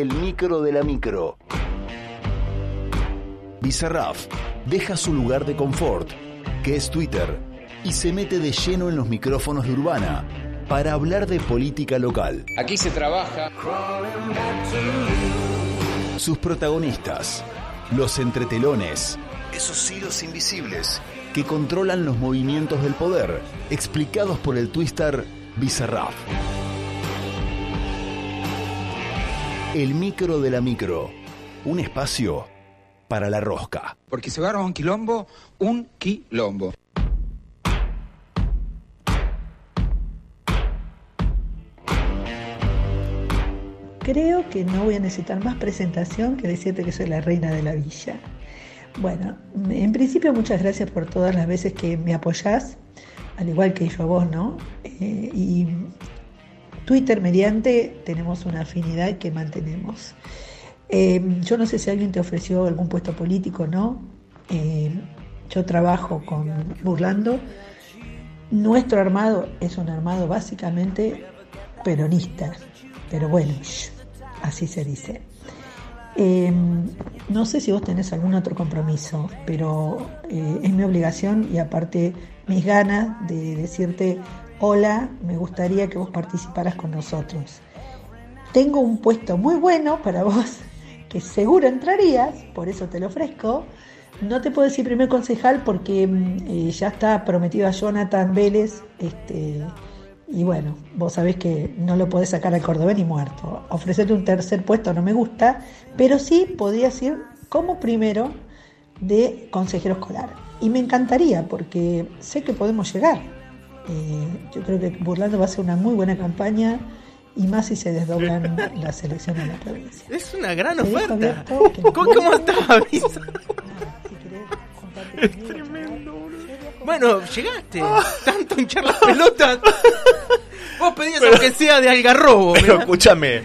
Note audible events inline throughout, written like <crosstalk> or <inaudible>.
el micro de la micro. Bizarraf deja su lugar de confort, que es Twitter, y se mete de lleno en los micrófonos de Urbana para hablar de política local. Aquí se trabaja. Sus protagonistas, los entretelones, esos hilos invisibles que controlan los movimientos del poder, explicados por el twister Bizarraf. El micro de la micro, un espacio para la rosca. Porque se agarra un quilombo, un quilombo. Creo que no voy a necesitar más presentación que decirte que soy la reina de la villa. Bueno, en principio muchas gracias por todas las veces que me apoyás, al igual que yo a vos, ¿no? Eh, y Twitter mediante tenemos una afinidad que mantenemos. Eh, yo no sé si alguien te ofreció algún puesto político, ¿no? Eh, yo trabajo con Burlando. Nuestro armado es un armado básicamente peronista, pero bueno, así se dice. Eh, no sé si vos tenés algún otro compromiso, pero es mi obligación y aparte mis ganas de decirte, hola, me gustaría que vos participaras con nosotros. Tengo un puesto muy bueno para vos, <laughs> que seguro entrarías, por eso te lo ofrezco. No te puedo decir primer concejal porque mm, eh, ya está prometido a Jonathan Vélez, este, y bueno, vos sabés que no lo podés sacar al cordobés ni muerto. Ofrecerte un tercer puesto no me gusta, pero sí podrías ir como primero de consejero escolar. Y me encantaría porque sé que podemos llegar. Eh, yo creo que Burlando va a ser una muy buena campaña y más si se desdoblan <laughs> las elecciones en la provincia. Es una gran oferta. abierto ¿Cómo, cómo estás, <laughs> conmigo, tremendo, Bueno, llegaste. Tanto hinchar las pelotas. <laughs> Vos pedías aunque sea de algarrobo. Pero escúchame,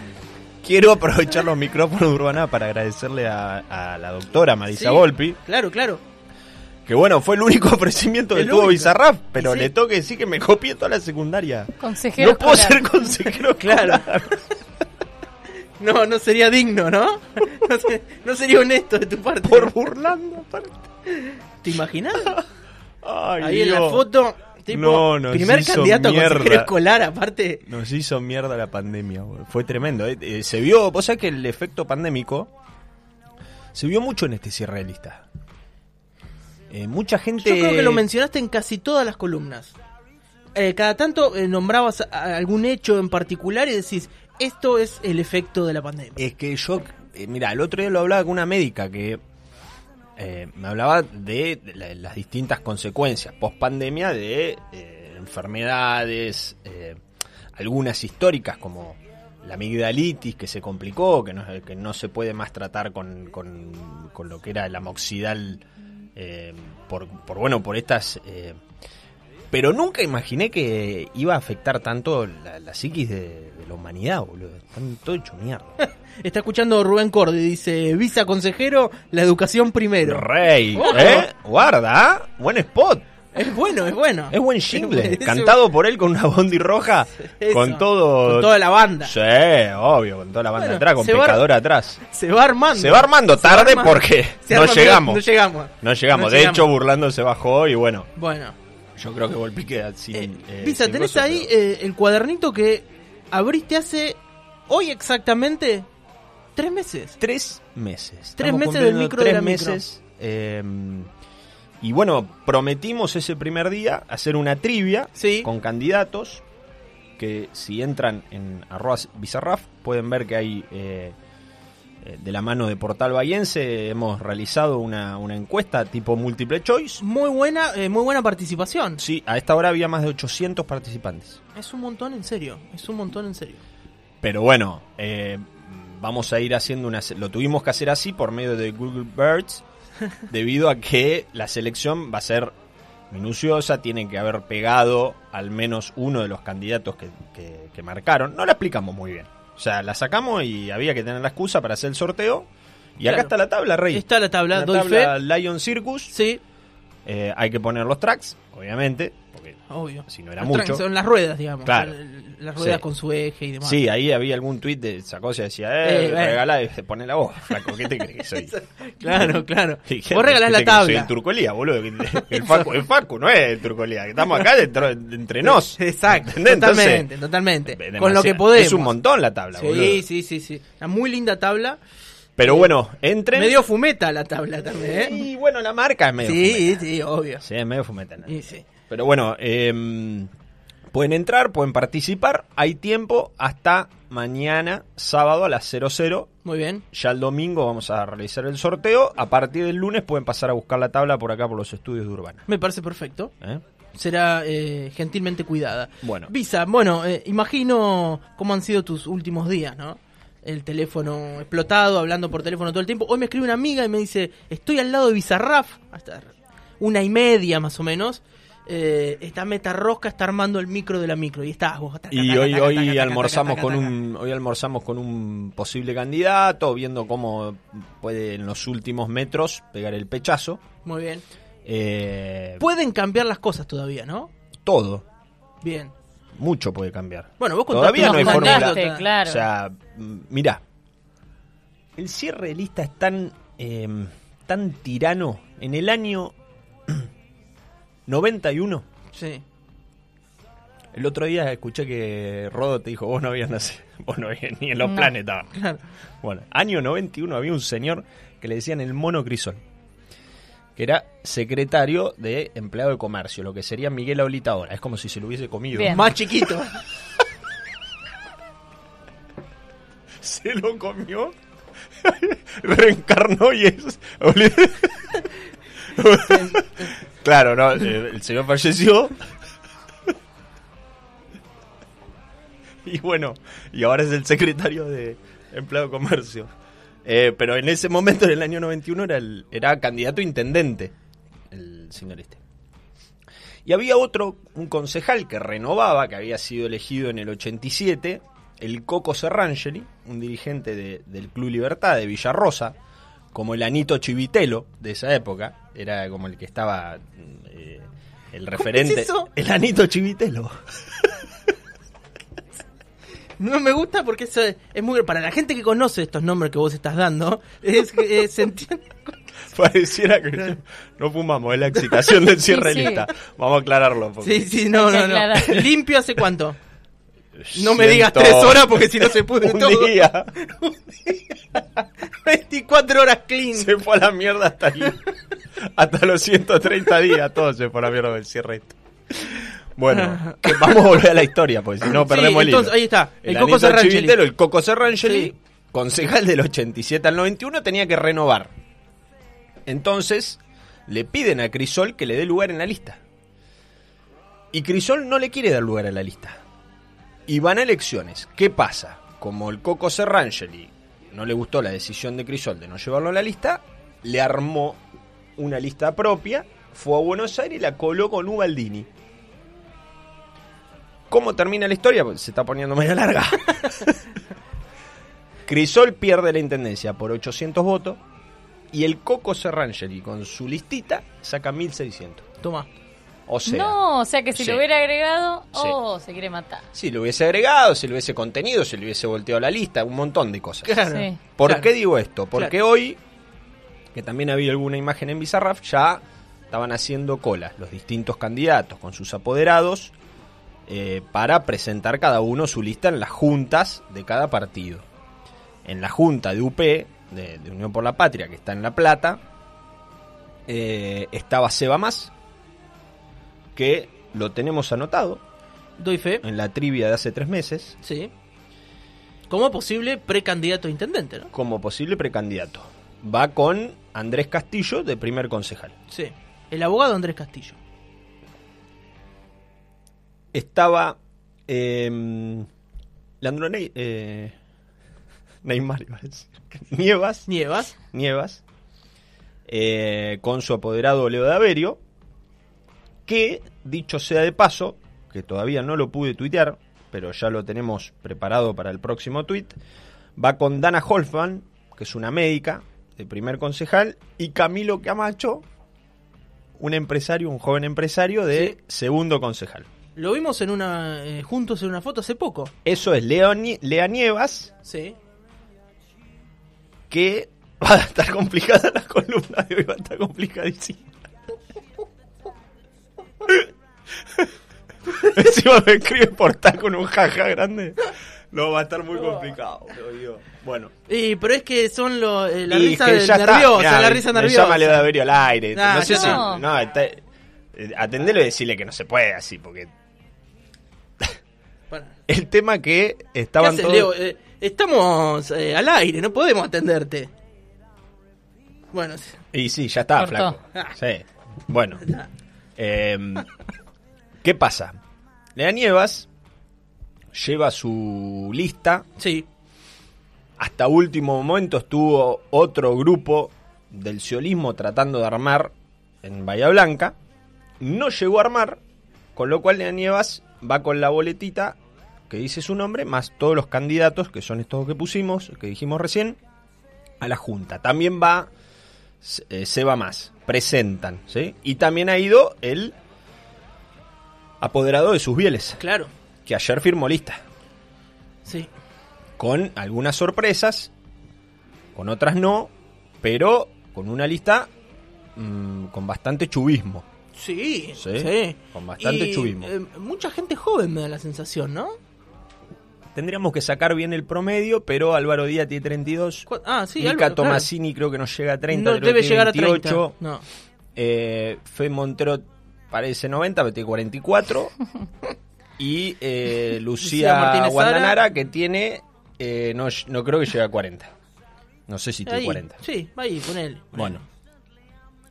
quiero aprovechar los micrófonos de Urbana para agradecerle a, a la doctora Marisa Sí, Volpi, Claro, claro. Que bueno, fue el único <laughs> ofrecimiento que El tuvo único. Bizarrap, pero sí. le tengo que decir que me copié toda la secundaria. Consejero no puedo escolar. ser consejero <laughs> Claro. No, no sería digno, ¿no? No, se- no sería honesto de tu parte. por burlando aparte. ¿Te imaginas? Ay, Ahí en la foto, tipo, No, nos primer hizo candidato a consejero mierda. escolar, aparte. Nos hizo mierda la pandemia, fue tremendo. eh. Eh, se vio, vos sabés que el efecto pandémico se vio mucho en este cierre de lista. Eh, mucha gente. Yo creo que lo mencionaste en casi todas las columnas. Eh, cada tanto eh, nombrabas algún hecho en particular y decís, esto es el efecto de la pandemia. Es que yo, mira, el otro día lo hablaba con una médica que me hablaba de la- las distintas consecuencias post pandemia de enfermedades, algunas históricas como la amigdalitis que se complicó, que no, que no se puede más tratar con, con- con lo que era el amoxidal, eh, por, por, bueno, por estas... eh, pero nunca imaginé que iba a afectar tanto la, la psiquis de, de la humanidad, boludo. Están todo hecho mierda. <laughs> Está escuchando Rubén Cordi, dice, visa consejero, la educación primero. Rey. <laughs> ¿eh? Guarda, ¿ah? buen spot. Es bueno, es bueno. Es buen jingle. <laughs> Es- Cantado por él con una bondi roja. <laughs> Eso, Con todo. Con toda la banda. Sí, obvio, con toda la banda Bueno, atrás, con va- pecador atrás. Se va armando. Se va armando Se va tarde armando. porque no llegamos. No llegamos. No llegamos. No de llegamos. hecho, Burlando se bajó y bueno, Bueno. yo creo que Volpi queda sin. Eh, eh, Pisa, sin tenés gozo, ahí pero- eh, el cuadernito que abriste hace hoy exactamente tres meses. Tres meses. Tres Estamos meses del micro de tres la micro. meses. eh, y bueno, prometimos ese primer día hacer una trivia Sí. con candidatos que si entran en arroba bizarraf pueden ver que hay eh, eh, de la mano de Portal Bayense hemos realizado una, una encuesta tipo multiple choice. Muy buena, eh, muy buena participación. Sí, a esta hora había más de 800 participantes. Es un montón en serio. Es un montón en serio. Pero bueno, eh, vamos a ir haciendo una... Lo tuvimos que hacer así por medio de Google Birds, <laughs> debido a que la selección va a ser minuciosa, tiene que haber pegado al menos uno de los candidatos que, que- que marcaron. No la explicamos muy bien. O sea, la sacamos y había que tener la excusa para hacer el sorteo. Y acá está la tabla, Rey. Está la tabla, La doy tabla Lion Circus. Sí. Eh, hay que poner los tracks, obviamente, Obvio. si no era Los mucho. Son las ruedas, digamos. Claro. Las ruedas Sí. con su eje y demás. Sí, ahí había algún tuit de sacó se decía, Eh, eh, regalá, y se pone la voz, flaco, ¿qué te crees que soy? <laughs> Claro, <laughs> claro. Dije, Vos regalás ¿qué la crees? Soy tabla. el Turcolía, boludo. El Facu, el Facu no es el Turcolía, estamos acá dentro, entre <laughs> nos. Exacto, ¿Entendés? Entonces, totalmente, totalmente. demasiado- Con lo que podemos. Es un montón la tabla, Sí, boludo. sí, sí, sí. Una muy linda tabla. Pero bueno, entren. Medio fumeta la tabla también, ¿eh? Y bueno, la marca es medio Sí, fumeta. sí, obvio. Sí, es medio fumeta. ¿no? Y sí. Pero bueno, eh, pueden entrar, pueden participar. Hay tiempo hasta mañana, sábado a las 00. Muy bien. Ya el domingo vamos a realizar el sorteo. A partir del lunes pueden pasar a buscar la tabla por acá por los estudios de Urbana. Me parece perfecto. ¿eh? Será eh, gentilmente cuidada. Bueno. Visa, bueno, eh, imagino cómo han sido tus últimos días, ¿no? El teléfono explotado, hablando por teléfono todo el tiempo. Hoy me escribe una amiga y me dice, estoy al lado de Bizarraf, hasta una y media más o menos. Eh, esta meta rosca está armando el micro de la micro y estás vos. taca, Y taca, hoy, taca, hoy almorzamos con un hoy almorzamos con un posible candidato, viendo cómo puede en los últimos metros pegar el pechazo. Muy bien. Eh, Pueden cambiar las cosas todavía, ¿no? todo, Bien. mucho puede cambiar. Bueno, vos contaste Todavía no hay fórmula. Claro. O sea, mm, mirá, el cierre de lista es tan, eh, tan tirano. En el año 91, Sí. el otro día escuché que Rodo te dijo, vos no habías nacido, <laughs> vos no habías ni en los No. estabas". Claro. Bueno, año 91 había un señor que le decían el mono crisol, que era secretario de empleado de comercio, lo que sería Miguel Aulita ahora. Es como si se lo hubiese comido. Bien. Más chiquito. <laughs> Se lo comió, <laughs> reencarnó y es... claro, no, el señor falleció. Y bueno, y ahora es el secretario de empleado de comercio. Eh, pero en ese momento, en el año 91, era, el, era candidato a intendente, el señor este. Y había otro, un concejal que renovaba, que había sido elegido en el 87, el Coco Serrangeli, un dirigente de- del Club Libertad de Villarrosa, como el Anito Chivitelo de esa época, era como el que estaba eh, el referente. eso? El Anito Chivitelo. <laughs> No me gusta porque eso es, es muy para la gente que conoce estos nombres que vos estás dando, es que eh, se entiende. <laughs> Pareciera que no fumamos, es la excitación del cierre Sí, de sí. lista. Vamos a aclararlo. porque- Sí, sí, no, no, no. Limpio hace cuánto? No me digas tres horas porque si no se pudre un todo. día <laughs> 24 horas clean. se fue a la mierda hasta. Hasta los 130 días, todo se fue a la mierda del cierre. Bueno, <laughs> que vamos a volver a la historia, porque si no Sí, perdemos el hilo. entonces, ahí está, el Coco Anito Serrangeli. El Coco Serrangeli, Sí. concejal del 87 al 91, tenía que renovar. Entonces, le piden a Crisol que le dé lugar en la lista. Y Crisol no le quiere dar lugar a la lista. Y van a elecciones. ¿Qué pasa? Como el Coco Serrangeli no le gustó la decisión de Crisol de no llevarlo a la lista, le armó una lista propia, fue a Buenos Aires y la coló con Ubaldini. ¿Cómo termina la historia? Se está poniendo medio larga. <laughs> Crisol pierde la intendencia por 800 votos y el Coco Serrangeli con su listita saca 1600. Toma. O sea, no, o sea que si sí. lo hubiera agregado, Sí. oh, se quiere matar. si lo hubiese agregado, si lo hubiese contenido, si le hubiese volteado la lista, un montón de cosas. Claro. Sí. ¿Por Claro. qué digo esto? Porque Claro. hoy, que también había alguna imagen en Bizarrap, ya estaban haciendo colas los distintos candidatos con sus apoderados eh, para presentar cada uno su lista en las juntas de cada partido. En la junta de UP, de, de Unión por la Patria, que está en La Plata, eh, estaba Seba Más, que lo tenemos anotado Doy fe. en la trivia de hace tres meses Sí. Como posible precandidato a intendente, ¿no? como posible precandidato. Va con Andrés Castillo de primer concejal. Sí. El abogado Andrés Castillo. Estaba eh, Leandro Ney- eh, Neymar, iba a decir. Nievas, Nievas. Nievas eh, con su apoderado Leo de Averio, que, dicho sea de paso, que todavía no lo pude tuitear, pero ya lo tenemos preparado para el próximo tuit, va con Dana Holfman, que es una médica de primer concejal, y Camilo Camacho, un empresario, un joven empresario de segundo concejal. Lo vimos en una eh, juntos en una foto hace poco. Eso es Leo Nie- Lea Nievas, Sí. que <laughs> va a estar complicada la columna de hoy, va a estar complicadísima. <laughs> Encima me escribe portal con un jaja grande. No, va a estar muy complicado, te digo. Bueno. Y, pero es que son lo, eh, la Y risa que nerviosa, Mirá, la risa nerviosa. llama Leo Daverio al aire. Nah, no sé si. no. No, está- eh, atendelo y decirle que no se puede así, porque. Bueno, <laughs> El tema que ¿Qué estaban haces, todos. Leo? Eh, estamos eh, al aire, no podemos atenderte. Bueno, sí. Y sí, ya está, Cortó. flaco. Sí. Bueno. Em, ¿Qué pasa? Lea Nievas lleva su lista. sí, Hasta último momento estuvo otro grupo del ciolismo tratando de armar en Bahía Blanca. No llegó a armar, con lo cual Lea Nievas va con la boletita que dice su nombre, más todos los candidatos, que son estos que pusimos, que dijimos recién, a la Junta. También va eh, Seba Más, presentan, ¿sí? Y también ha ido el apoderado de sus bieles, claro. que ayer firmó lista Sí. con algunas sorpresas, con otras no, pero con una lista mm, con bastante chubismo. Sí, Sí, sí. con bastante Y, chubismo. eh, mucha gente joven me da la sensación, ¿no? Tendríamos que sacar bien el promedio, pero Álvaro Díaz tiene 32. Cu- Ah, sí, Mica Álvaro, claro. Tomasini creo que no llega a 30, No creo debe que tiene llegar a 28. 30. No. Eh, Fe Montero parece 90, pero tiene 44. <laughs> y eh, Lucía Lucía Martínez Guandanara, que tiene, eh, no, no creo que llegue a 40. No sé si tiene Ahí, 40. Sí, ahí, ponele. Bueno,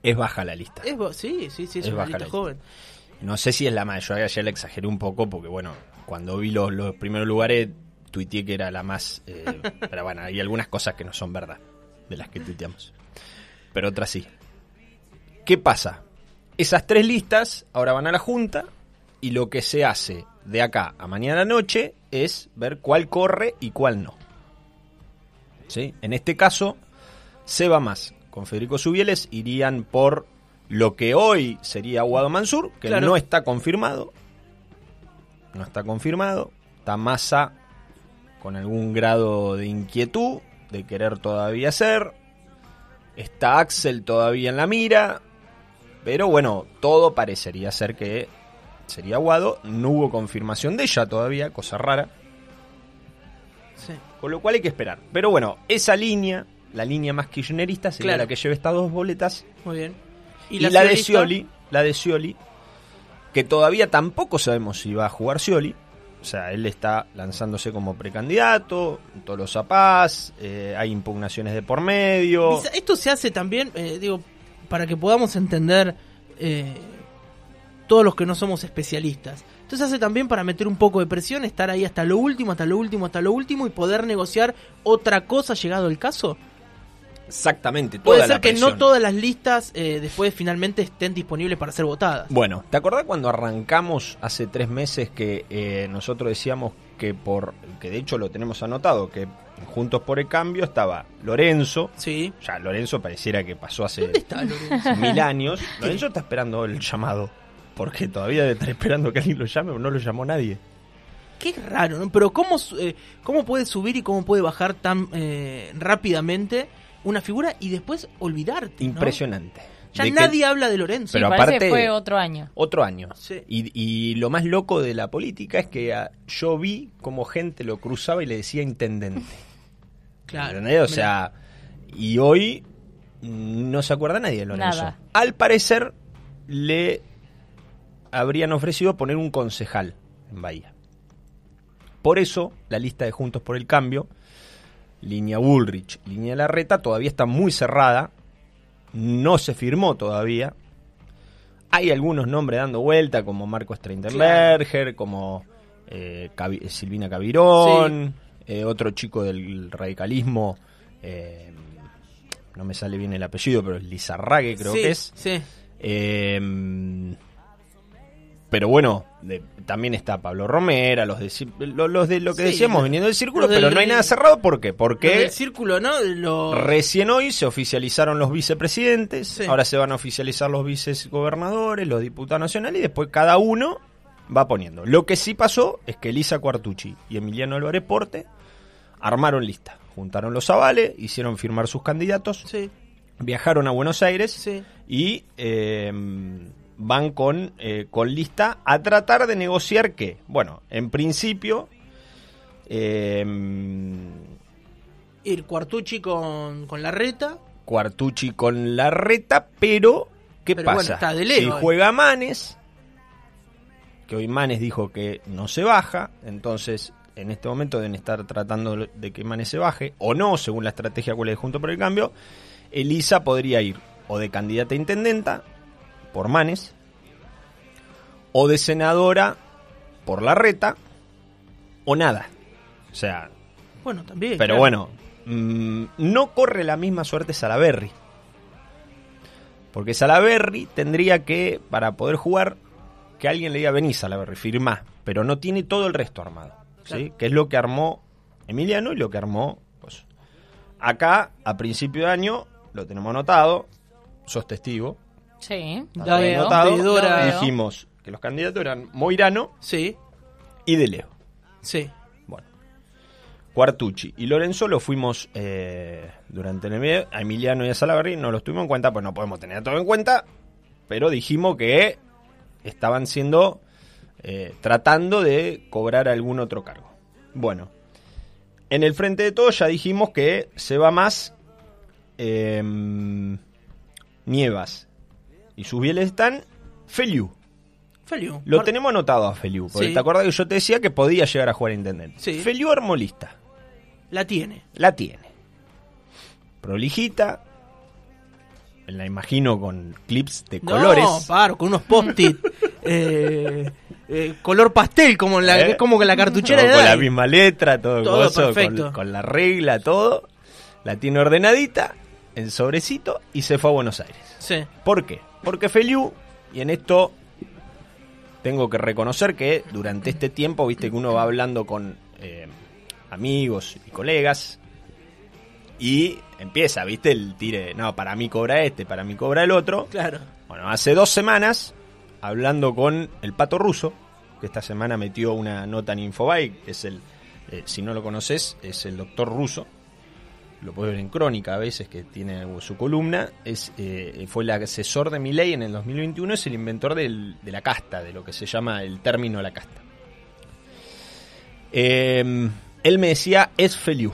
es baja la lista. Es, sí, sí, sí, es, Es baja la lista. joven. No sé si es la. Yo ayer le exageré un poco porque, bueno, cuando vi los, los primeros lugares, tuiteé que era la más. eh, <laughs> pero bueno, hay algunas cosas que no son verdad de las que tuiteamos. Pero otras sí. ¿Qué pasa? Esas tres listas ahora van a la Junta y lo que se hace de acá a mañana noche es ver cuál corre y cuál no. ¿Sí? En este caso, Seba más con Federico Subieles irían por lo que hoy sería Guado Mansur, que Claro. no está confirmado. No está confirmado. Está Massa con algún grado de inquietud, de querer todavía ser. Está Axel todavía en la mira. Pero bueno, todo parecería ser que sería Guado. No hubo confirmación de ella todavía, cosa rara. Sí. Con lo cual hay que esperar. Pero bueno, esa línea, la línea más kirchnerista, sería Claro. la que lleva estas dos boletas. Muy bien. Y, la, de ciolista? Scioli, la de Scioli, que todavía tampoco sabemos si va a jugar Scioli. O sea, él está lanzándose como precandidato, Tolosa Paz, eh, hay impugnaciones de por medio. Esto se hace también, eh, digo, para que podamos entender eh, todos los que no somos especialistas. Entonces se hace también para meter un poco de presión, estar ahí hasta lo último, hasta lo último, hasta lo último y poder negociar otra cosa llegado el caso. Exactamente, toda Puede la ser que no todas las listas eh, después finalmente estén disponibles para ser votadas. Bueno, ¿te acordás cuando arrancamos hace tres meses que eh, nosotros decíamos que por, que de hecho lo tenemos anotado, que Juntos por el Cambio estaba Lorenzo, Sí. ya Lorenzo pareciera que pasó hace ¿Dónde está Lorenzo? mil años. <laughs> Lorenzo está esperando el llamado. Porque todavía estar esperando que alguien lo llame o no lo llamó nadie. Qué raro, ¿no? Pero ¿cómo, eh, cómo puede subir y cómo puede bajar tan eh, rápidamente una figura y después olvidarte? ¿no? Impresionante. Ya De que- nadie habla de Lorenzo. Pero Sí, parece aparte- que fue otro año. Otro año. Sí. Y, y lo más loco de la política es que ah, yo vi como gente lo cruzaba y le decía intendente. <laughs> Claro. ¿Entendés? O sea, y hoy no se acuerda nadie de Lorenzo. Nada. Al parecer le habrían ofrecido poner un concejal en Bahía. Por eso la lista de Juntos por el Cambio, línea Bullrich, línea Larreta, todavía está muy cerrada. No se firmó todavía. Hay algunos nombres dando vuelta, como Marcos Steinberger, como eh, Cavi- Silvina Cavirón, eh, otro chico del radicalismo, eh, no me sale bien el apellido, pero es Lizarrague creo Sí, que es. Sí. Pero bueno, de- también está Pablo Romera, los de, los de lo que Sí, decíamos viniendo del círculo, del- pero no hay nada cerrado. ¿Por qué? Porque del círculo, ¿no? Lo- recién hoy se oficializaron los vicepresidentes, Sí. ahora se van a oficializar los vicegobernadores, los diputados nacionales y después cada uno va poniendo. Lo que sí pasó es que Elisa Cuartucci y Emiliano Álvarez Porte armaron lista, juntaron los avales, hicieron firmar sus candidatos, Sí, viajaron a Buenos Aires y eh, van con, eh, con lista a tratar de negociar que, bueno, en principio, eh, Ir Cuartucci con, con la reta. Cuartucci con la reta, pero ¿qué Pero bueno, pasa? está de si lejos. juega Manes, que hoy Manes dijo que no se baja, entonces en este momento deben estar tratando de que Manes se baje, o no, según la estrategia cual es Junto por el Cambio, Elisa podría ir o de candidata a intendenta por Manes, o de senadora por la reta, o nada. O sea, Bueno, también. pero claro. bueno, mm, no corre la misma suerte Salaberry. Porque Salaberry tendría que, para poder jugar, que alguien le diga, vení Salaberry, firmá. Pero no tiene todo el resto armado. ¿sí? Que es lo que armó Emiliano y lo que armó... Pues. Acá, a principio de año, lo tenemos anotado, sos testigo. Sí, lo veo, veo. Dijimos que los candidatos eran Moirano Sí, y De Leo. sí. Bueno. Cuartucci y Lorenzo lo fuimos eh, durante el video. A Emiliano y a Salaberry no los tuvimos en cuenta, pues no podemos tener todo en cuenta. Pero dijimos que estaban siendo. eh, tratando de cobrar algún otro cargo. Bueno. En el frente de todo ya dijimos que se va más. eh, Nievas. Y sus bieles están. Feliu. Feliu. Lo Mar- tenemos anotado a Feliu. Porque Sí. te acuerdas que yo te decía que podía llegar a jugar intendente. Sí. Feliu armó lista. La tiene. La tiene. Prolijita. La imagino con clips de colores. No, paro, con unos post-it. <laughs> eh, eh, color pastel, como en la, ¿Eh? como que la cartuchera Todo con la misma letra, todo, Todo coso, con-. Con, la regla, todo. La tiene ordenadita, en sobrecito, y se fue a Buenos Aires. Sí. ¿Por qué? Porque Feliu, y en esto tengo que reconocer que durante este tiempo, viste que uno va hablando con eh, amigos y colegas, y empieza, viste, el tire, no, para mí cobra este, para mí cobra el otro. Claro. Bueno, hace dos semanas, hablando con el Pato Ruso, que esta semana metió una nota en Infobay, que es el, eh, si no lo conoces, es el doctor ruso. Lo puedes ver en Crónica a veces, que tiene su columna. Es, eh, fue el asesor de Milei en el 2021, es el inventor del- de la casta, de lo que se llama el término la casta. Eh, él me decía, es Feliu.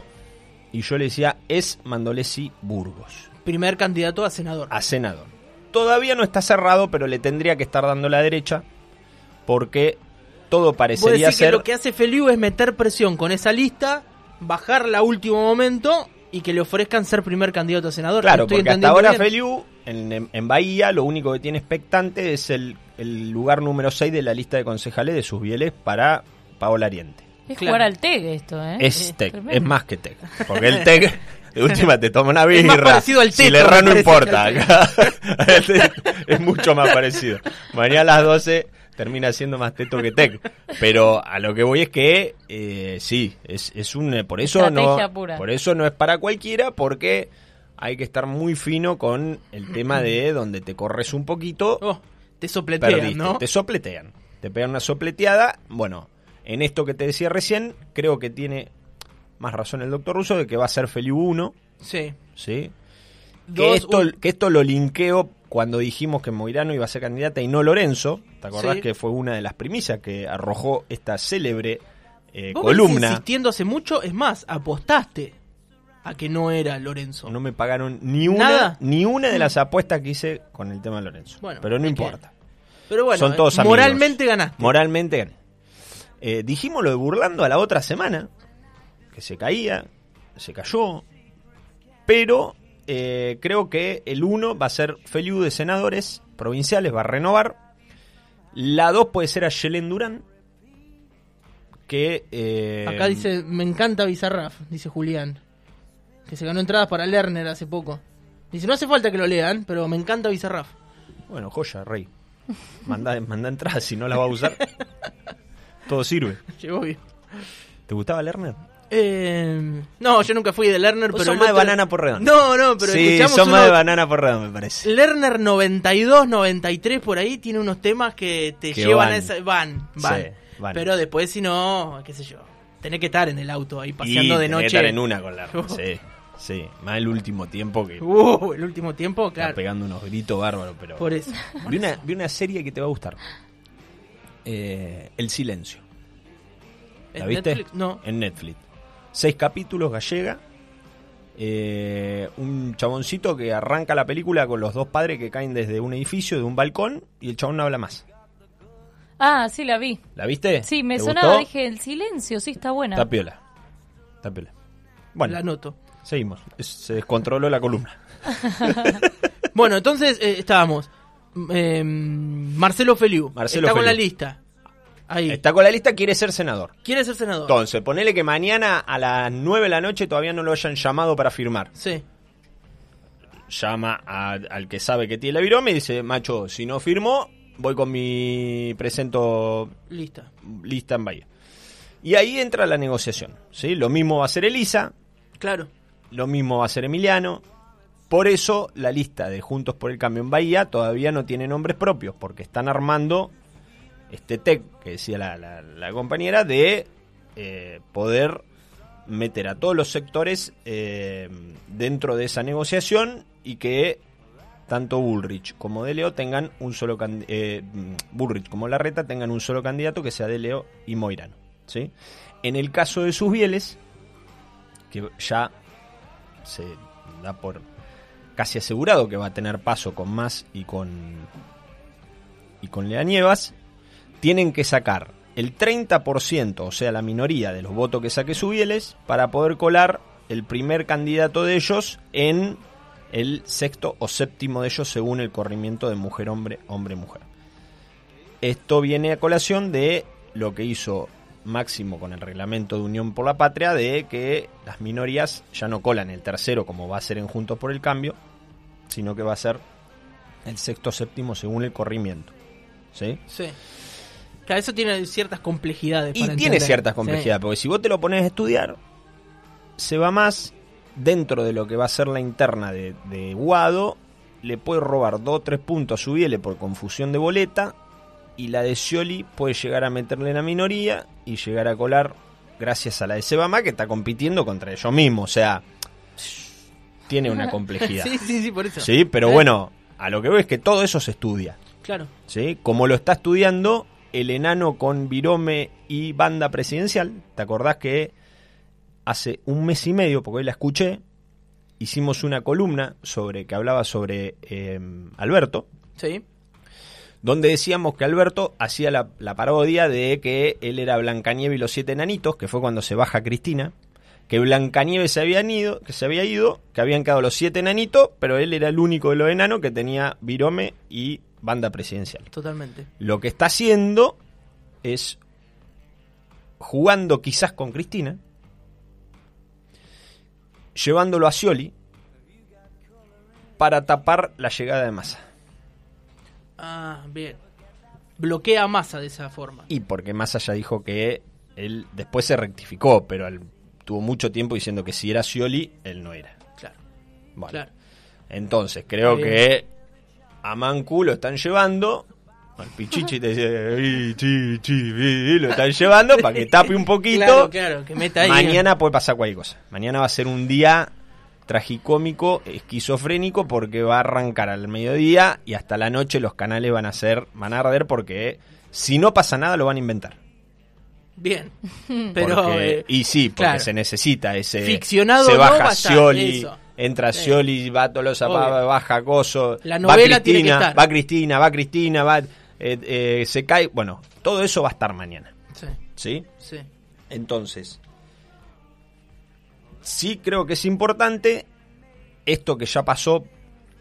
Y yo le decía, es Mandolesi Burgos Primer candidato a senador. a senador. Todavía no está cerrado, pero le tendría que estar dando la derecha porque todo parecería decís que ser lo que hace Feliu es meter presión con esa lista, bajarla a último momento y que le ofrezcan ser primer candidato a senador. claro, ¿Estoy porque hasta ahora bien? Feliu en, en- en Bahía lo único que tiene expectante es el, el lugar número 6 de la lista de concejales de sus bieles para Paola Ariente. Es Claro. jugar al TEG esto, ¿eh? Es TEC, tremendo. es más que TEC. Porque el TEC, de última te toma una <laughs> Es más birra. parecido al si le erra no importa. <laughs> es mucho más parecido. Mañana a las 12 termina siendo más teto que TEC. Pero a lo que voy es que eh, sí, es, es un eh, por eso no pura. por eso no es para cualquiera porque hay que estar muy fino con el tema de donde te corres un poquito, Oh, te sopletean, perdiste, ¿no? te sopletean, te pegan una sopleteada, bueno, en esto que te decía recién, creo que tiene más razón el doctor Russo de que va a ser Feliu 1, Sí. ¿sí? Dos, que, esto, un- que esto lo linkeo cuando dijimos que Moirano iba a ser candidata y no Lorenzo. ¿Te acordás Sí. que fue una de las primicias que arrojó esta célebre eh, Vos columna? insistiendo hace mucho, es más, apostaste a que no era Lorenzo. No me pagaron ni una, ¿Nada? ni una de las apuestas que hice con el tema de Lorenzo. Bueno, Pero no que- importa. Pero bueno, Son todos amigos. moralmente ganaste. Moralmente gané. Eh, dijimos lo de burlando a la otra semana, que se caía, se cayó, pero eh, creo que el 1 va a ser Feliu de senadores provinciales, va a renovar. La 2 puede ser a Yelen Durán, que... eh, Acá dice, me encanta Bizarraf, dice Julián. Que se ganó entradas para Lerner hace poco. Dice, no hace falta que lo lean, pero me encanta Bizarraf. Bueno, joya, rey. Manda, manda entradas si no las va a usar. <laughs> Todo sirve. Llegó bien. ¿Te gustaba Lerner? Eh, no, yo nunca fui de Lerner, pero. el más de otro- banana por redondo. No, no, pero sí, escuchamos son más uno- de banana por redondo, me parece. Lerner 92, 93 por ahí tiene unos temas que te Que llevan van. a esa. Van, van. Sí, van. Pero después, si no, qué sé yo. Tenés que estar en el auto ahí paseando y de tenés que noche. estar en una con Lerner, <laughs> sí. Sí, más el último tiempo que Uh, el último tiempo, está claro. pegando unos gritos bárbaros, pero... Por eso. Vi una, vi una serie que te va a gustar. Eh, el Silencio. ¿La ¿En viste? Netflix? No. En Netflix. Seis capítulos, gallega. Eh, un chaboncito que arranca la película con los dos padres que caen desde un edificio, de un balcón, y el chabón no habla más. Ah, sí, la vi. ¿La viste? Sí, me ¿Te sonaba, gustó? dije, el silencio, sí, está buena. Está piola. Está piola. Bueno, La anoto. seguimos. Es- Se descontroló la columna. <laughs> Bueno, entonces eh, estábamos. eh, Marcelo Feliu. Marcelo está con la lista. Ahí. Está con la lista, quiere ser senador. Quiere ser senador. Entonces, ponele que mañana a las 9 de la noche todavía no lo hayan llamado para firmar. Sí. llama a- al que sabe que tiene la virome y dice, macho, si no firmo, voy con mi presento Lista. lista en Bahía. Y ahí entra la negociación. ¿sí? Lo mismo va a ser Elisa, Claro. lo mismo va a ser Emiliano. Por eso la lista de Juntos por el Cambio en Bahía todavía no tiene nombres propios, porque están armando este TEC, que decía la, la- compañera, de eh, poder meter a todos los sectores eh, dentro de esa negociación y que tanto Bullrich como De Leo tengan un solo eh, mm, Bullrich como Larreta tengan un solo candidato que sea De Leo y Moirano. ¿sí? En el caso de sus bieles, que ya se da por casi asegurado que va a tener paso con Más y con y con Lea Nievas, tienen que sacar el 30%, o sea, la minoría de los votos que saque Subieles, para poder colar el primer candidato de ellos en el sexto o séptimo de ellos según el corrimiento de mujer-hombre, hombre-mujer. Esto viene a colación de lo que hizo Máximo con el reglamento de Unión por la Patria, de que las minorías ya no colan el tercero como va a ser en Juntos por el Cambio, sino que va a ser el sexto o séptimo según el corrimiento. ¿Sí? Sí. Claro, eso tiene ciertas complejidades. Y para tiene entender. ciertas Sí. complejidades, porque si vos te lo pones a estudiar, se va más dentro de lo que va a ser la interna de, de Guado, le puede robar dos o tres puntos a Subiele por confusión de boleta, y la de Scioli puede llegar a meterle en la minoría y llegar a colar gracias a la de Sebama que está compitiendo contra ellos mismos, o sea, tiene una <laughs> complejidad. Sí, sí, sí, por eso. Sí, pero Eh, bueno, a lo que veo es que todo eso se estudia. Claro. ¿sí? Como lo está estudiando el enano con Virome y banda presidencial. ¿Te acordás que hace un mes y medio, porque hoy la escuché, hicimos una columna sobre que hablaba sobre eh, Alberto, Sí. donde decíamos que Alberto hacía la, la parodia de que él era Blancanieve y los siete enanitos, que fue cuando se baja Cristina, que Blancanieve se habían ido, que se había ido, que habían quedado los siete enanitos, pero él era el único de los enanos que tenía Virome y banda presidencial. Totalmente. Lo que está haciendo es jugando quizás con Cristina, llevándolo a Scioli para tapar la llegada de Massa. Ah, bien. Bloquea a masa de esa forma. Y porque Massa ya dijo que él después se rectificó, pero él tuvo mucho tiempo diciendo que si era Scioli, él no era. Claro. Bueno, Claro. Entonces creo Bien. que a Mancu lo están llevando. Al Pichichi te dice, lo están llevando para que tape un poquito. Claro, claro, que meta ahí. Mañana puede pasar cualquier cosa. Mañana va a ser un día tragicómico, esquizofrénico, porque va a arrancar al mediodía y hasta la noche los canales van a ser, van a arder porque si no pasa nada lo van a inventar. Bien. <laughs> Pero. Porque- eh, y sí, porque claro. se necesita ese. Ficcionado Se no baja va a estar, Scioli, eso. Entra. Scioli, va Tolosa, va, Obvio. baja Coso. La va novela tiene que Cristina, estar. va Cristina, va Cristina, va. eh, eh, se cae. Bueno, todo eso va a estar mañana. sí, ¿Sí? sí. Entonces, sí creo que es importante esto que ya pasó,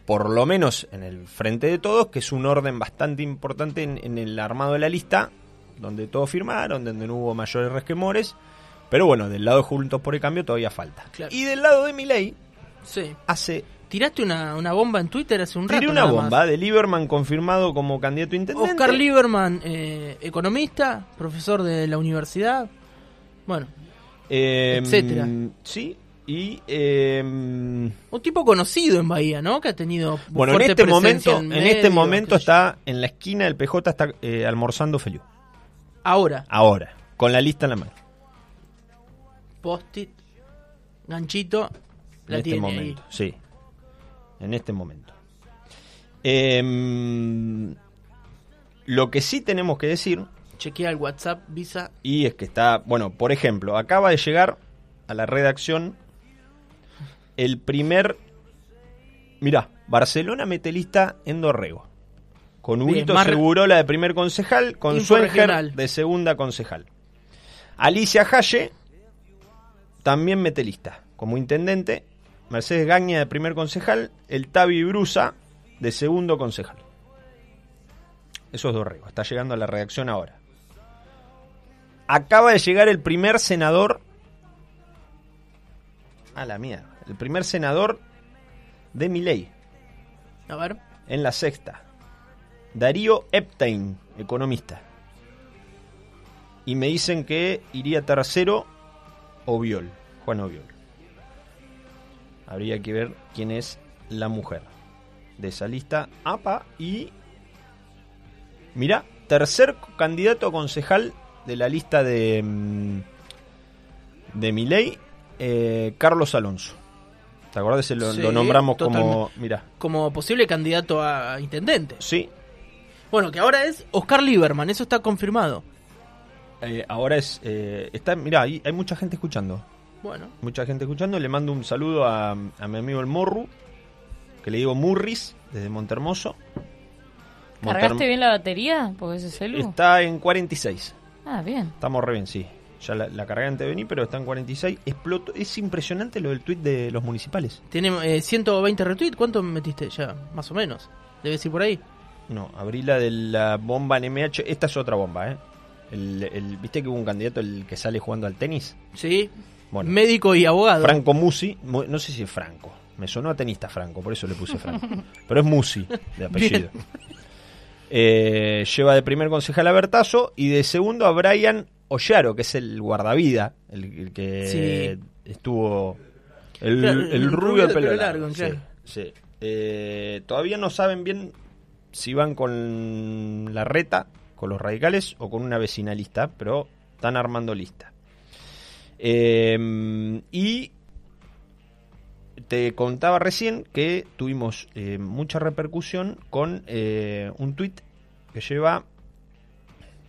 por lo menos en el frente de todos, que es un orden bastante importante en, en el armado de la lista, donde todos firmaron, donde no hubo mayores resquemores. Pero bueno, del lado de Juntos por el Cambio todavía falta. Claro. Y del lado de Milei, Sí. hace Tiraste una, una bomba en Twitter hace un rato. Tiré una nada más. bomba de Lieberman confirmado como candidato a intendente. Oscar Lieberman, eh, economista, profesor de la universidad. Bueno, Eh, etcétera. Sí, y... eh, un tipo conocido en Bahía, ¿no? Que ha tenido bueno, en fuerte este momento, en, en este momento qué sé yo. está en la esquina del PJ, está eh, almorzando Feliu. Ahora, Ahora, con la lista en la mano. post-it, ganchito, la en este momento, ahí. sí. En este momento. Em, lo que sí tenemos que decir, Chequea el WhatsApp, Visa. y es que está, bueno, por ejemplo, acaba de llegar a la redacción el primer... Mirá, Barcelona mete lista en Dorrego. Con Huguito re- Segurola de primer concejal, con Suenger de segunda concejal. Alicia Halle también mete lista como intendente. Mercedes Gaña de primer concejal. El Tavi Brusa de segundo concejal. Eso es Dorrego. Está llegando a la redacción ahora. Acaba de llegar el primer senador. A la mierda. El primer senador de Miley A ver. en la sexta. Darío Epstein, economista. Y me dicen que iría tercero Oviol, Juan Oviol. Habría que ver quién es la mujer de esa lista. APA y... Mira, tercer candidato a concejal de la lista de... mm, De Miley, eh, Carlos Alonso. ¿Te acordás? Lo, Sí, lo nombramos como... Mira, Como posible candidato a intendente. sí, Bueno, que ahora es Oscar Lieberman, eso está confirmado. Eh, ahora es. eh, está, mirá, hay, hay mucha gente escuchando. Bueno, Mucha gente escuchando. Le mando un saludo a, a mi amigo el Morru. Que le digo Murris, desde Montermoso. ¿Cargaste Monterm- bien la batería? Porque ese celu. Está en 46. Ah, bien. Estamos re bien, sí. Ya la, la cargué antes de venir, pero está en 46. Explotó. Es impresionante lo del tweet de los municipales. tiene eh, 120 retweets. ¿Cuánto metiste ya? Más o menos. Debe ir por ahí. No, abrí la de la bomba en MH. Esta es otra bomba, ¿eh? El, el- ¿Viste que hubo un candidato el que sale jugando al tenis? Sí. Bueno. Médico y abogado. Franco Musi, mu- no sé si es Franco, me sonó a tenista Franco, por eso le puse Franco, <laughs> pero es Musi de apellido. Eh, lleva de primer concejal a Bertazo y de segundo a Brian Ollaro, que es el guardavida, el, el que estuvo el, Claro, el el rubio de pelo largo. largo, sí, claro. sí. Eh, todavía no saben bien si van con la reta, con los radicales o con una vecinalista, pero están armando lista. Eh, y te contaba recién que tuvimos eh, mucha repercusión con eh, un tweet que lleva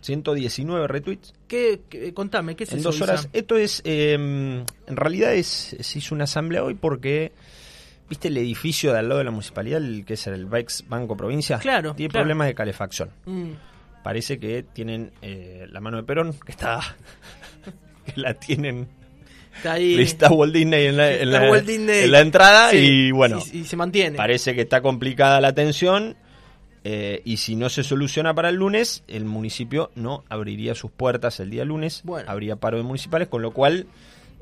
119 retweets ¿Qué, qué- contame, ¿qué es en eso, dos horas. Isa? Esto es, eh, en realidad es, se hizo una asamblea hoy porque, viste el edificio de al lado de la municipalidad, el que es el Bex Banco Provincia, Claro, tiene claro. problemas de calefacción. Mm. Parece que tienen eh, la mano de Perón, que está, <laughs> que la tienen Está ahí. Está Walt Disney en la, en Está la- Walt Disney. en la entrada Sí, y bueno, Y, y se mantiene. parece que está complicada la atención eh, y si no se soluciona para el lunes, el municipio no abriría sus puertas el día lunes, Bueno. habría paro de municipales, con lo cual,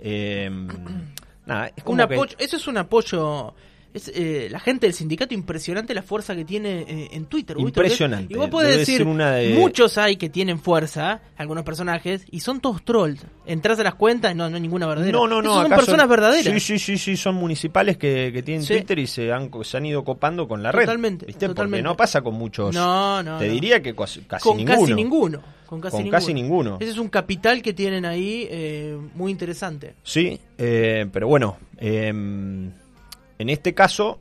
eh, <clears throat> nada, es como un que- apoyo, eso es un apoyo. Es, eh, la gente del sindicato impresionante la fuerza que tiene eh, en Twitter. Impresionante. Y vos podés decir, una de- muchos hay que tienen fuerza, algunos personajes, y son todos trolls. Entrás a las cuentas no, no hay ninguna verdadera. No, no, no. Esos son personas verdaderas. Sí, sí, sí, sí, son municipales que, que tienen Sí. Twitter y se han, se han ido copando con la red. Totalmente, ¿viste? totalmente. Porque no pasa con muchos. No, no, Te no. diría que casi, casi con ninguno. casi ninguno. Con casi Con ninguno. casi ninguno. Ese es un capital que tienen ahí eh, muy interesante. Sí, eh, pero bueno, eh, en este caso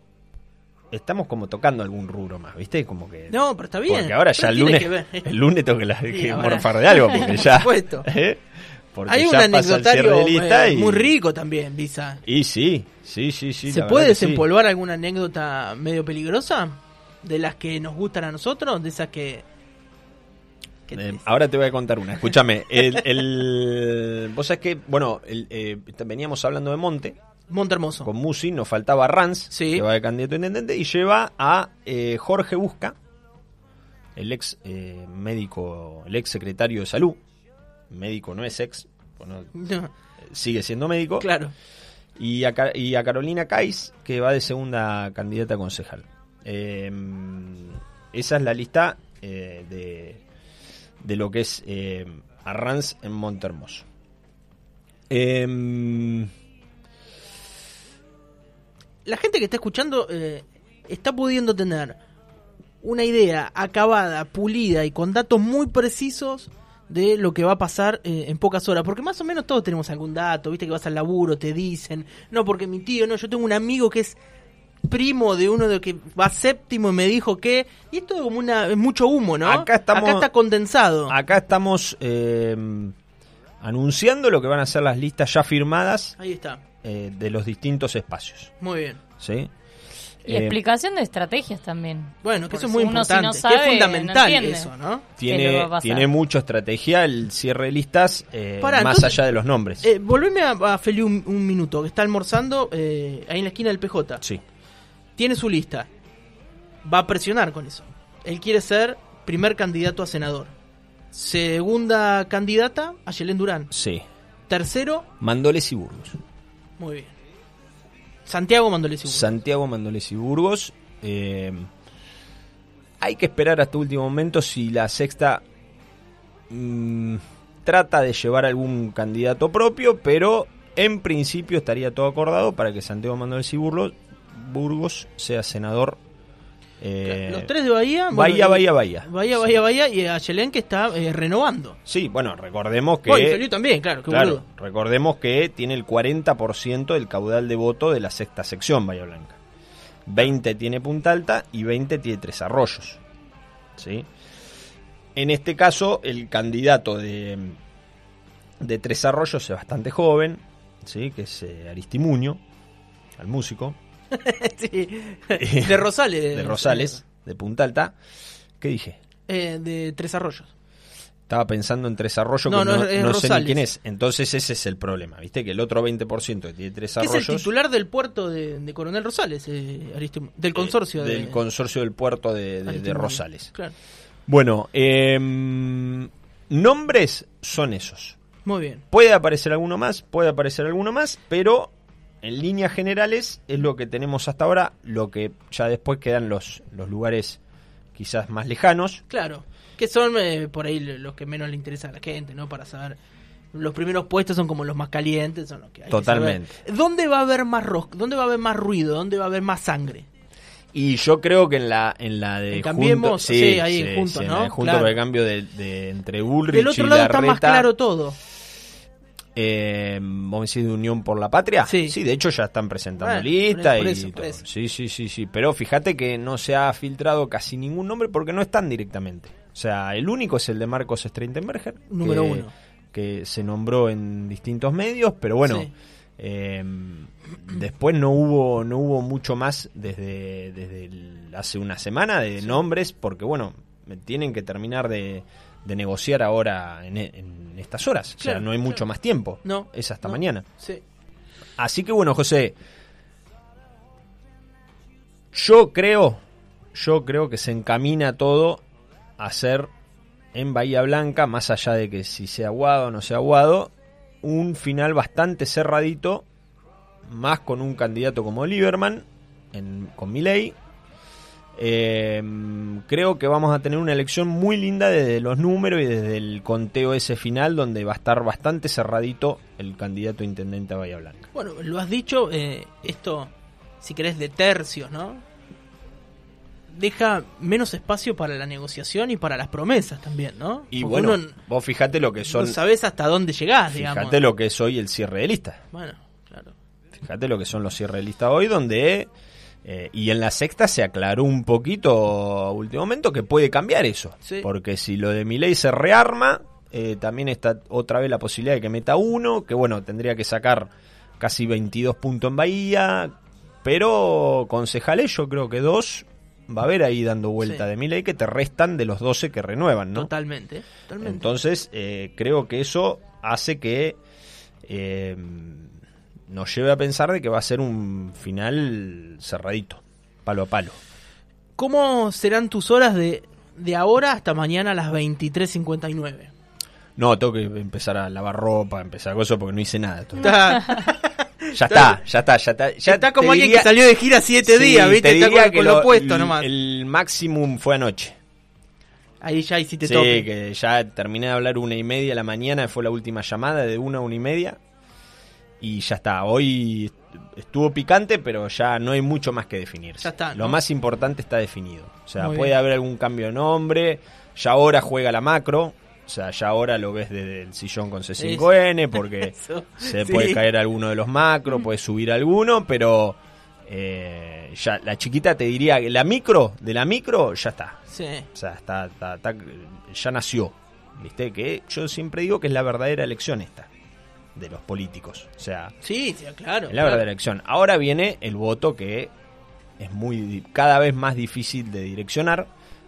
estamos como tocando algún rubro más, ¿viste? Como que No, pero está bien. porque ahora ya el lunes, que ver. el lunes tengo que, la- Sí, que ahora- morfar de algo porque <laughs> Por ya, supuesto. <laughs> ¿eh? Porque Hay un anecdotario eh, y- muy rico también, Visa. Y sí, sí, sí, sí. ¿Se puede sí. desempolvar alguna anécdota medio peligrosa? De las que nos gustan a nosotros, de esas que... Eh, ahora te voy a contar una. Escúchame, <laughs> el, el- vos sabés que, bueno, el, eh, veníamos hablando de Monte, Monte Hermoso. con Musi, nos faltaba Ranz, Sí. que va de candidato a intendente, y lleva a eh, Jorge Busca, el ex eh, médico, el ex secretario de salud, médico no es ex, bueno, No, sigue siendo médico, claro. Y a, Ca- y a Carolina Kais, que va de segunda candidata a concejal. Eh, esa es la lista eh, de, de lo que es eh, Arranz en Montermoso. Eh, La gente que está escuchando eh, está pudiendo tener una idea acabada, pulida y con datos muy precisos de lo que va a pasar eh, en pocas horas. Porque más o menos todos tenemos algún dato, viste que vas al laburo, te dicen, no, porque mi tío, no, yo tengo un amigo que es primo de uno de que va séptimo y me dijo que... Y esto es como una, es mucho humo, ¿no? Acá estamos- está condensado. acá estamos eh, anunciando lo que van a ser las listas ya firmadas Ahí está. Eh, de los distintos espacios. Muy bien. ¿sí? Y Eh, explicación de estrategias también. Bueno, que eso es muy si importante. no que sabe, es fundamental no eso, ¿no? ¿Qué le va tiene, tiene mucha estrategia el cierre de listas eh, Pará, más entonces, allá de los nombres. Eh, volveme a, a Feli un, un minuto, que está almorzando eh, ahí en la esquina del PJ. sí, Tiene su lista. Va a presionar con eso. Él quiere ser primer candidato a senador. Segunda candidata, a Yelén Durán. sí. Tercero, Mandoles y Burgos. Muy bien. Santiago Mandolesi. Burgos. Santiago Mandoles y Burgos. eh, hay que esperar hasta último momento si la sexta mm, trata de llevar algún candidato propio, pero en principio estaría todo acordado para que Santiago Mandoles y Burgos, Burgos sea senador. Eh, Los tres de Bahía. bueno, Bahía, y- Bahía, Bahía. Bahía, Bahía, Bahía. Y a Yelén que está eh, renovando. Sí, bueno, recordemos que... Bueno, y también, claro, qué Claro, recordemos que tiene el 40% del caudal de voto de la sexta sección Bahía Blanca. 20 tiene Punta Alta y 20 tiene Tres Arroyos. ¿Sí? En este caso, el candidato de, de Tres Arroyos es bastante joven, ¿sí? que es eh, Aristimuño, al músico, <laughs> Sí. De Rosales. de Rosales, de Punta Alta. ¿Qué dije? Eh, de Tres Arroyos. Estaba pensando en Tres Arroyos, No, que no, no, es no sé ni quién es. Entonces ese es el problema, ¿viste? Que el otro 20% que tiene Tres Que es Arroyos... el titular del puerto de, de Coronel Rosales, eh, del consorcio. Eh, de, del consorcio del puerto de, de-. Rosales. Claro. Bueno, em, nombres son esos. Muy bien. Puede aparecer alguno más, puede aparecer alguno más, pero en líneas generales es lo que tenemos hasta ahora, lo que ya después quedan los, los lugares quizás más lejanos. Claro. Que son eh, por ahí los que menos le interesa a la gente, ¿no? Para saber. Los primeros puestos son como los más calientes, son los que hay Totalmente. ¿Dónde va a haber más rock? ¿Dónde va a haber más ruido? ¿Dónde va a haber más sangre? Y yo creo que en la en la de En Cambiemos, sí, ahí juntos, en ¿no? la de juntos Claro. por el cambio de, de entre Bullrich Del otro y lado está más Larreta, claro todo. Eh, vamos a decir de Unión por la Patria. Sí. de hecho ya están presentando Bueno, lista por y eso, todo. Sí, sí, sí, sí. Pero fíjate que no se ha filtrado casi ningún nombre porque no están directamente. O sea, el único es el de Marcos Streitenberger. Número que- uno. Que se nombró en distintos medios, pero bueno. Sí. eh, después no hubo no hubo mucho más desde, desde el- hace una semana de nombres porque bueno me tienen que terminar de, de negociar ahora en, en estas horas o sea no hay mucho claro. más tiempo No. es hasta no. mañana Sí. así que bueno José yo creo yo creo que se encamina todo a ser en Bahía Blanca más allá de que si sea aguado o no sea aguado un final bastante cerradito, más con un candidato como Lieberman, en, con Milei. Eh, creo que vamos a tener una elección muy linda desde los números y desde el conteo ese final, donde va a estar bastante cerradito el candidato a intendente a Bahía Blanca. Bueno, lo has dicho, eh, esto, si querés, de tercios, ¿no? Deja menos espacio para la negociación y para las promesas también, ¿no? Y Porque bueno, vos fijate lo que son, no sabés hasta dónde llegás, digamos. fíjate lo que es hoy el cierre de lista. Bueno, claro. Fíjate lo que son los cierres de lista hoy, donde... eh, y en la sexta se aclaró un poquito a último momento que puede cambiar eso. Sí. Porque si lo de Milei se rearma, eh, también está otra vez la posibilidad de que meta uno, que bueno, tendría que sacar casi 22 puntos en Bahía, pero concejales yo creo que dos va a haber ahí dando vuelta Sí. de Milei que te restan de los 12 que renuevan, ¿no? Totalmente, totalmente. Entonces, eh, creo que eso hace que eh, nos lleve a pensar de que va a ser un final cerradito, palo a palo. ¿Cómo serán tus horas de, de ahora hasta mañana a las 23.59? No, tengo que empezar a lavar ropa, empezar con eso porque no hice nada. <laughs> Ya está, ya está, ya está. Ya está como alguien diría- que salió de gira siete Sí, días, ¿viste? te Está diría con, que con lo lo- nomás. El máximo fue anoche. Ahí ya hiciste Sí, tope. que ya terminé de hablar una y media de la mañana, fue la última llamada de una a una y media. Y ya está, hoy estuvo picante, pero ya no hay mucho más que definir. Ya está, Lo más importante está definido. O sea, Muy puede bien. haber algún cambio de nombre, ya ahora juega la macro. O sea, ya ahora lo ves desde el sillón con C5N, porque <laughs> Eso, se sí. puede caer alguno de los macro, puede subir alguno, pero eh, ya la chiquita te diría que la micro, de la micro, ya está. Sí. O sea, está, está- está- ya nació. ¿Viste? Que yo siempre digo que es la verdadera elección esta. De los políticos. O sea, Sí, sí, claro. la claro. verdadera elección. Ahora viene el voto que es muy cada vez más difícil de direccionar.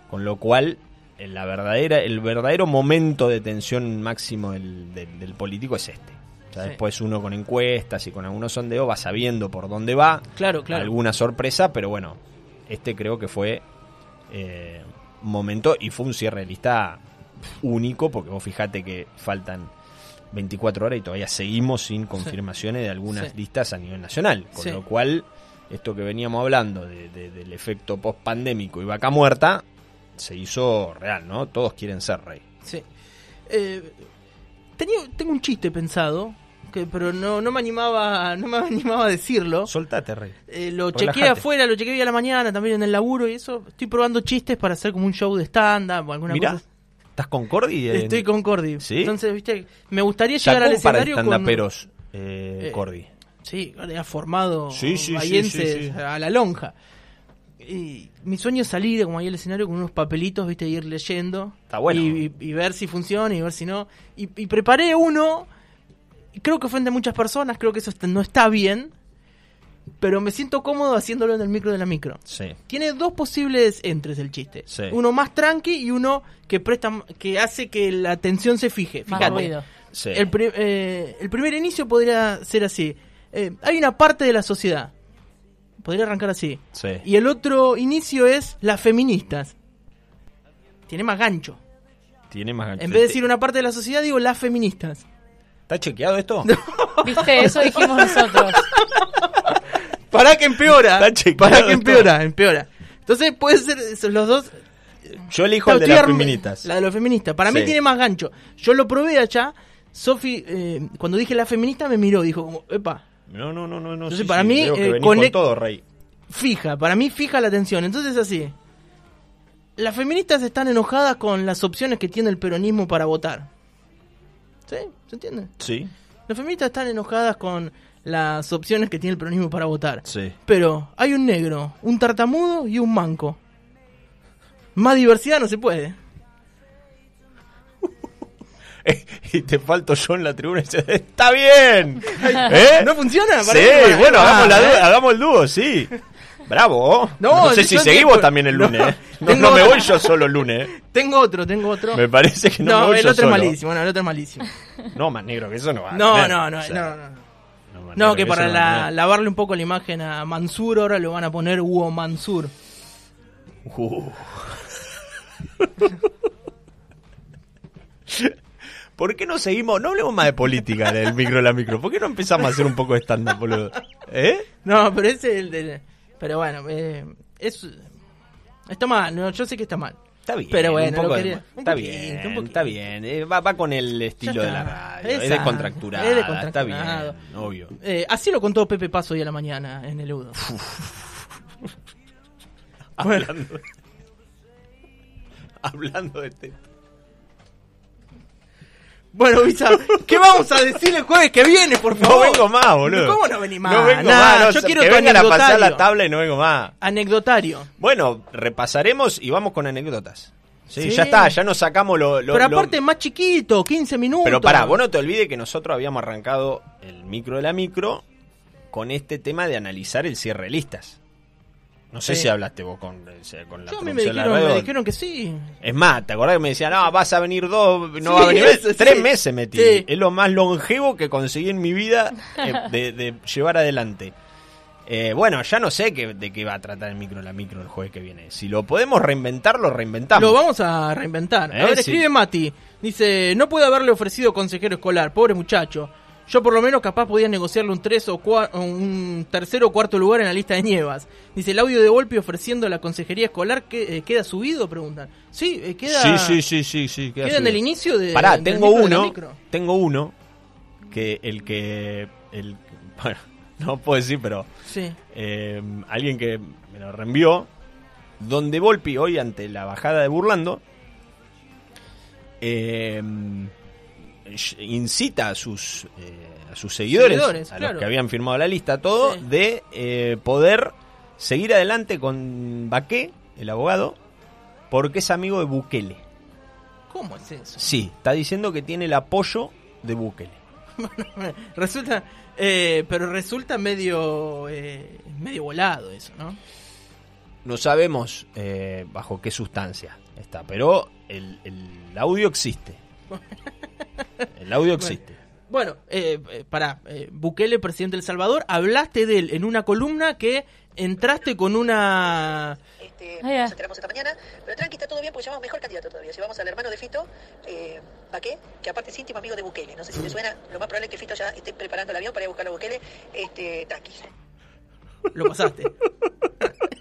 Con lo cual, en la verdadera, el verdadero momento de tensión máximo del, del- del político es este. O sea, Sí. después uno con encuestas y con algunos sondeos va sabiendo por dónde va Claro, claro. alguna sorpresa, pero bueno, este creo que fue eh, momento y fue un cierre de lista único, porque vos fijate que faltan 24 horas y todavía seguimos sin confirmaciones de algunas Sí. listas a nivel nacional, con Sí. lo cual esto que veníamos hablando de- de- del efecto post pandémico y vaca muerta se hizo real, ¿no? Todos quieren ser rey. Sí. Eh, tenía, tengo un chiste pensado, que, pero no, no me animaba no me <laughs> animaba a decirlo. Soltate, rey. Eh, lo chequeé afuera, lo chequeé hoy a la mañana, también en el laburo y eso. Estoy probando chistes para hacer como un show de stand-up o alguna Mirá, cosa. ¿Estás con Cordy? en- Estoy con Cordy. ¿Sí? Entonces, viste, me gustaría llegar Sacó al escenario con... estandaperos, eh, Eh, Cordy. Sí, ha formado Sí, a la lonja. Y mi sueño es salir como ahí al escenario con unos papelitos, viste, y ir leyendo. Está bueno. Y, y- y ver si funciona y ver si no. Y, y preparé uno. Creo que ofende a muchas personas, creo que eso no está bien. Pero me siento cómodo haciéndolo en el micro de la micro. Sí. Tiene dos posibles entres el chiste. Sí. Uno más tranqui y uno que presta que hace que la atención se fije. Fíjate. ruido. sí. El, pri- eh, el primer inicio podría ser así. Eh, hay una parte de la sociedad. Podría arrancar así. Sí. Y el otro inicio es las feministas. Tiene más gancho. Tiene más gancho. En vez de decir una parte de la sociedad, digo las feministas. ¿Está chequeado esto? <laughs> ¿Viste? Eso dijimos nosotros. <laughs> Para que empeora. Para que empeora, empeora. Entonces puede ser esos los dos. Yo elijo el de las feministas. La de los feministas. Para mí Sí. tiene más gancho. Yo lo probé allá. Sofi, eh, cuando dije la feminista, me miró. Dijo como, epa, No, no, no, no. no Entonces, sí, para sí, mí, eh, venís conec- con todo, Rey. fija, para mí fija la atención. Entonces así. Las feministas están enojadas con las opciones que tiene el peronismo para votar. ¿Sí? ¿Se entiende? Sí, Las feministas están enojadas con las opciones que tiene el peronismo para votar. sí. Pero hay un negro, un tartamudo y un manco. Más diversidad no se puede. <laughs> y te falto yo en la tribuna y dices, ¡está bien! <laughs> ¿Eh? ¿No funciona? Sí, Parece bueno, Ah, hagamos, la ¿eh? du- hagamos el dúo, sí. Bravo. No, sé si seguimos también el lunes. <laughs> no. ¿eh? No, me voy yo solo el lunes. ¿eh? Tengo otro, tengo otro. Me parece que no, me no, voy el yo otro es solo. malísimo, no, el otro es malísimo. No, más negro que eso no va a No, tener. no, no, O sea, no, no. no, que para a la- lavarle un poco la imagen a Mansur ahora lo van a poner Hugo Mansur. Uh. ¿Por qué no seguimos? No hablemos más de política en el micro de la micro. ¿Por qué no empezamos a hacer un poco de stand-up, boludo? ¿Eh? No, pero ese es el de... Pero bueno, eh, es... Está mal, no, yo sé que está mal. Está bien. Pero bueno, un poco de- quería- un está poquito, bien, un está bien. Eh, va, va con el estilo de la está. radio. Es Exacto, es Está descontracturado. bien, obvio. Eh, así lo contó Pepe Paso hoy a la mañana en el Udo. <laughs> Hablando, <laughs> hablando de este. Bueno, Visa, ¿qué vamos a decir el jueves que viene, por No favor? vengo más, boludo. ¿Cómo no venís más? No vengo Nah, más. no, yo quiero que tu vengan a pasar la tabla y no vengo más. Anecdotario. Bueno, repasaremos y vamos con anécdotas. Sí, Sí. ya está, ya nos sacamos lo... lo- Pero lo- aparte más chiquito, 15 minutos. Pero pará, vos no te olvides que nosotros habíamos arrancado el micro de la micro con este tema de analizar el cierre de listas. No sé Sí. si hablaste vos con, eh, con la Yo a mí me dijeron, me dijeron que sí. Es más, ¿te acordás que me decían, no, vas a venir dos, no Sí, va a venir eso, Tres sí. meses metí. Es lo más longevo que conseguí en mi vida eh, <laughs> de, de llevar adelante. Eh, bueno, ya no sé qué, de qué va a tratar el micro la micro el jueves que viene. Si lo podemos reinventar, lo reinventamos. Lo vamos a reinventar. Eh, A ver, sí. escribe Mati. Dice, no puede haberle ofrecido consejero escolar, pobre muchacho. Yo por lo menos capaz podía negociarle un, tres o un tercero o cuarto lugar en la lista de Nievas. Dice, el audio de Volpi ofreciendo la consejería escolar que eh, queda subido, preguntan. Sí, eh, queda, Sí, sí, sí, sí, sí. queda en el inicio de... Pará, del tengo micro uno, micro. tengo uno que el que el <laughs> bueno, no puedo decir, pero Sí. eh, alguien que me lo reenvió donde Volpi hoy ante la bajada de Burlando eh, incita a sus eh, a sus seguidores, Seguidores, a claro. los que habían firmado la lista, todo Sí. de eh, poder seguir adelante con Baqué, el abogado, porque es amigo de Bukele. ¿Cómo es eso? Sí, está diciendo que tiene el apoyo de Bukele. <laughs> resulta... eh, pero resulta medio... eh, medio volado eso, ¿no? No sabemos eh, bajo qué sustancia está, pero el, el audio existe. <laughs> <laughs> El audio existe. Bueno, eh, eh, pará, eh, Bukele, presidente de El Salvador, hablaste de él en una columna que entraste con una... Este, ya. nos enteramos esta mañana, pero tranqui, está todo bien porque llevamos mejor candidato todavía. Llevamos al hermano de Fito, eh, Baqué, que aparte es íntimo amigo de Bukele. No sé si te suena, lo más probable es que Fito ya esté preparando el avión para ir a buscar a Bukele. Este, tranqui. Lo pasaste. <laughs>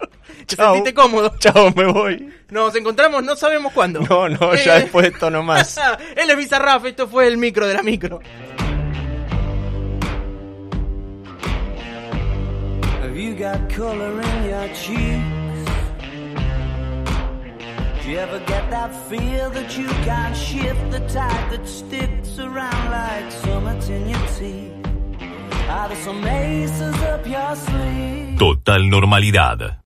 Te Chau. sentiste cómodo. Chao, me voy. Nos encontramos, no sabemos cuándo. No, no, ya Eh, después de esto no más. <laughs> Él es Bizarrap, esto fue el micro de la micro. Have you got color in your cheeks? Do you ever get that feel that you can't shift the tide that sticks around like summits in your teeth? Are there some aces up your sleeve? Total normalidad.